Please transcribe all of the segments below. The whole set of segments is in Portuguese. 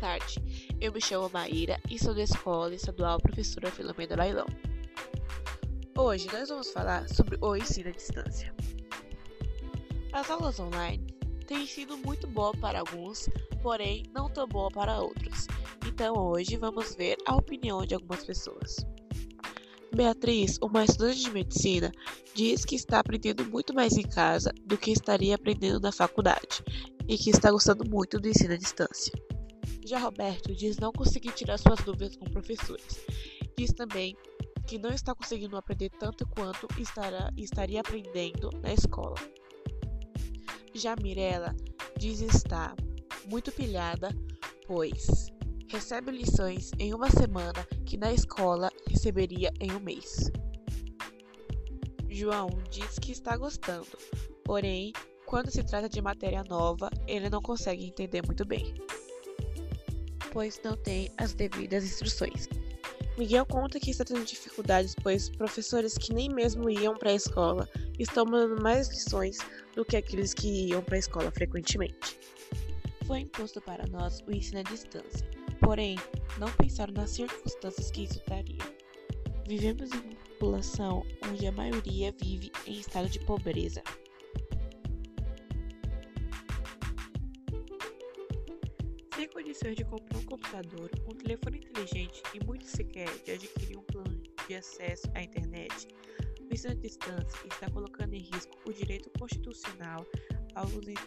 tarde. Eu me chamo Maíra e sou da Escola Estadual Professora Filomena Lailão. Hoje nós vamos falar sobre o ensino à distância. As aulas online têm sido muito boas para alguns, porém não tão boa para outros. Então hoje vamos ver a opinião de algumas pessoas. Beatriz, uma estudante de medicina, diz que está aprendendo muito mais em casa do que estaria aprendendo na faculdade e que está gostando muito do ensino à distância. Já Roberto diz não conseguir tirar suas dúvidas com professores. Diz também que não está conseguindo aprender tanto quanto estará, estaria aprendendo na escola. Já Mirella diz estar muito pilhada, pois recebe lições em uma semana que na escola receberia em um mês. João diz que está gostando, porém, quando se trata de matéria nova, ele não consegue entender muito bem, pois não tem as devidas instruções. Miguel conta que está tendo dificuldades, pois professores que nem mesmo iam para a escola estão mandando mais lições do que aqueles que iam para a escola frequentemente. Foi imposto para nós o ensino à distância, Porém, não pensaram nas circunstâncias que isso traria. Vivemos em uma população onde a maioria vive em estado de pobreza. Sem condições de comprar um computador, um telefone inteligente e muito sequer de adquirir um plano de acesso à internet, o ensino à distância está colocando em risco o direito constitucional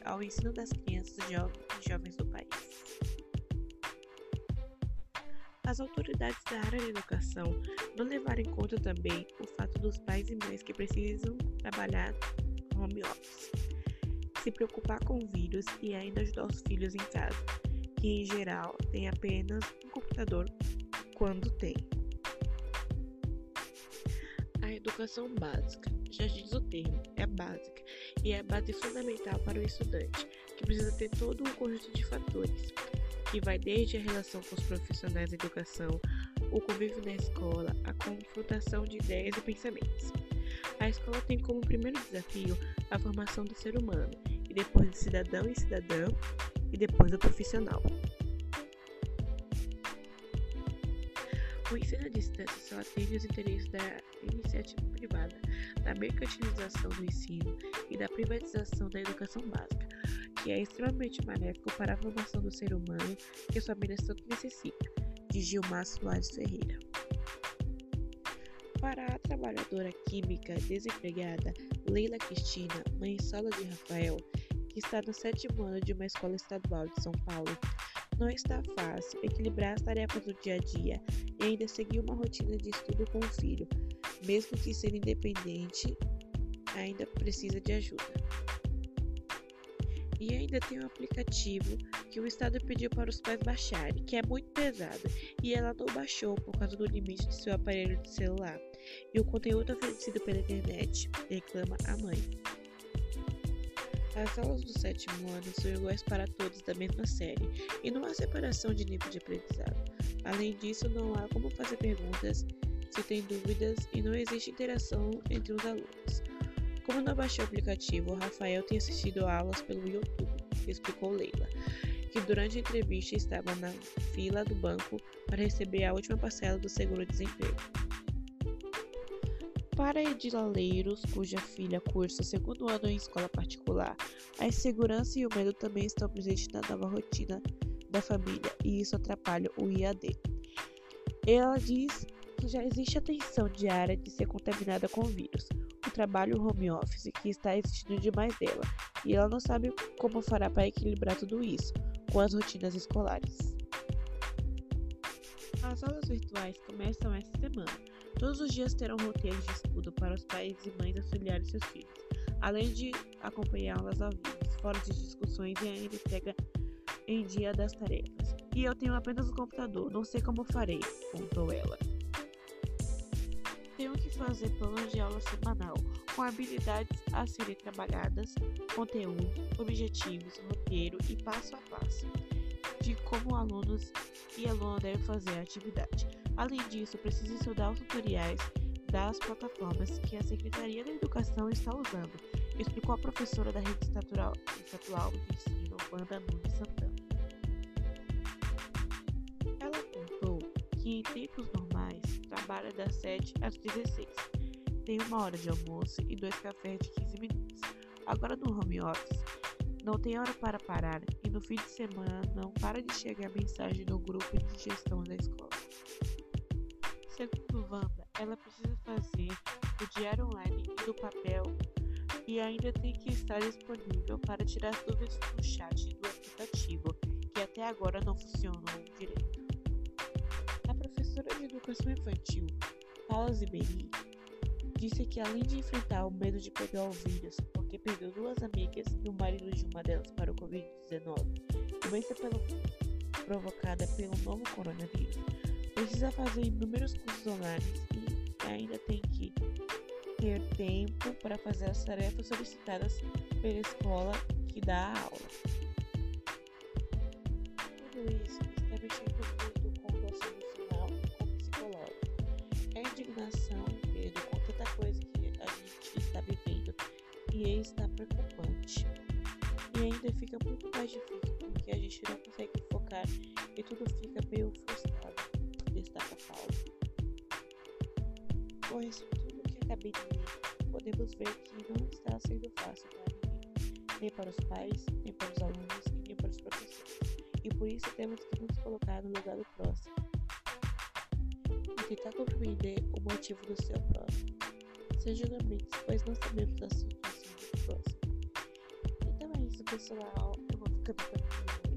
ao, ensino das crianças e jovens do país. As autoridades da área da educação não levaram em conta também o fato dos pais e mães que precisam trabalhar home office, se preocupar com o vírus e ainda ajudar os filhos em casa, que em geral têm apenas um computador quando tem. A educação básica, já diz o termo, é básica e é a base fundamental para o estudante, que precisa ter todo um conjunto de fatores que vai desde a relação com os profissionais da educação, o convívio na escola, a confrontação de ideias e pensamentos. A escola tem como primeiro desafio a formação do ser humano, e depois do cidadão e cidadã, e depois do profissional. O ensino à distância só atende os interesses da iniciativa privada, da mercantilização do ensino e da privatização da educação básica, que é extremamente maléfico para a formação do ser humano que as famílias tanto necessitam, de Gilmar Soares Ferreira. Para a trabalhadora química desempregada Leila Cristina, mãe solo de Rafael, que está no sétimo ano de uma escola estadual de São Paulo, não está fácil equilibrar as tarefas do dia a dia e ainda seguir uma rotina de estudo com o filho, mesmo que ser independente, ainda precisa de ajuda. E ainda tem um aplicativo que o Estado pediu para os pais baixarem, que é muito pesado, e ela não baixou por causa do limite de seu aparelho de celular. E o conteúdo oferecido pela internet, reclama a mãe. As aulas do sétimo ano são iguais para todos da mesma série, e não há separação de nível de aprendizado. Além disso, não há como fazer perguntas se tem dúvidas e não existe interação entre os alunos. Como não baixei o aplicativo, Rafael tem assistido aulas pelo YouTube, explicou Leila, que durante a entrevista estava na fila do banco para receber a última parcela do seguro-desemprego. Para Edilaleiros, cuja filha cursa o segundo ano em escola particular, a insegurança e o medo também estão presentes na nova rotina da família e isso atrapalha o IAD. Ela diz que já existe a tensão diária de ser contaminada com o vírus, trabalho home office que está exigindo demais dela, e ela não sabe como fará para equilibrar tudo isso com as rotinas escolares. As aulas virtuais começam esta semana. Todos os dias terão roteiros de estudo para os pais e mães auxiliarem seus filhos, além de acompanhá-las ao vivo, fóruns de discussões e ainda entrega em dia das tarefas. E eu tenho apenas um computador, não sei como farei, contou ela tenho que fazer plano de aula semanal, com habilidades a serem trabalhadas, conteúdo, objetivos, roteiro e passo a passo de como alunos e aluno devem fazer a atividade. Além disso, preciso estudar os tutoriais das plataformas que a Secretaria da Educação está usando, explicou a professora da Rede Estatual, Estatual de Ensino, Wanda Nunes Santana. que em tempos normais trabalha das 7 às 16. Tem uma hora de almoço e dois cafés de 15 minutos. Agora no home office, não tem hora para parar e no fim de semana não para de chegar mensagem no grupo de gestão da escola. Segundo Wanda, ela precisa fazer o diário online e no papel e ainda tem que estar disponível para tirar dúvidas no chat do aplicativo, que até agora não funcionam direito. A professora de educação infantil, Paula Ziberi, disse que além de enfrentar o medo de pegar o vírus, porque perdeu duas amigas e o marido de uma delas para o Covid-19, doença pelo, provocada pelo novo coronavírus, precisa fazer inúmeros cursos online e ainda tem que ter tempo para fazer as tarefas solicitadas pela escola que dá a aula. Tudo isso está mexendo muito com o emocional e com o psicológico. É indignação, e está preocupante. E ainda fica muito mais difícil porque a gente não consegue focar e tudo fica meio frustrado. Destaca Paulo. Pois acabei de ler, podemos ver que não está sendo fácil para ninguém, nem para os pais, nem para os alunos nem para os professores. E por isso temos que nos colocar no lugar do próximo e tentar compreender o motivo do seu próximo. Sem julgamentos, pois não sabemos a próximo. Então é isso, pessoal. Eu vou ficando por aqui.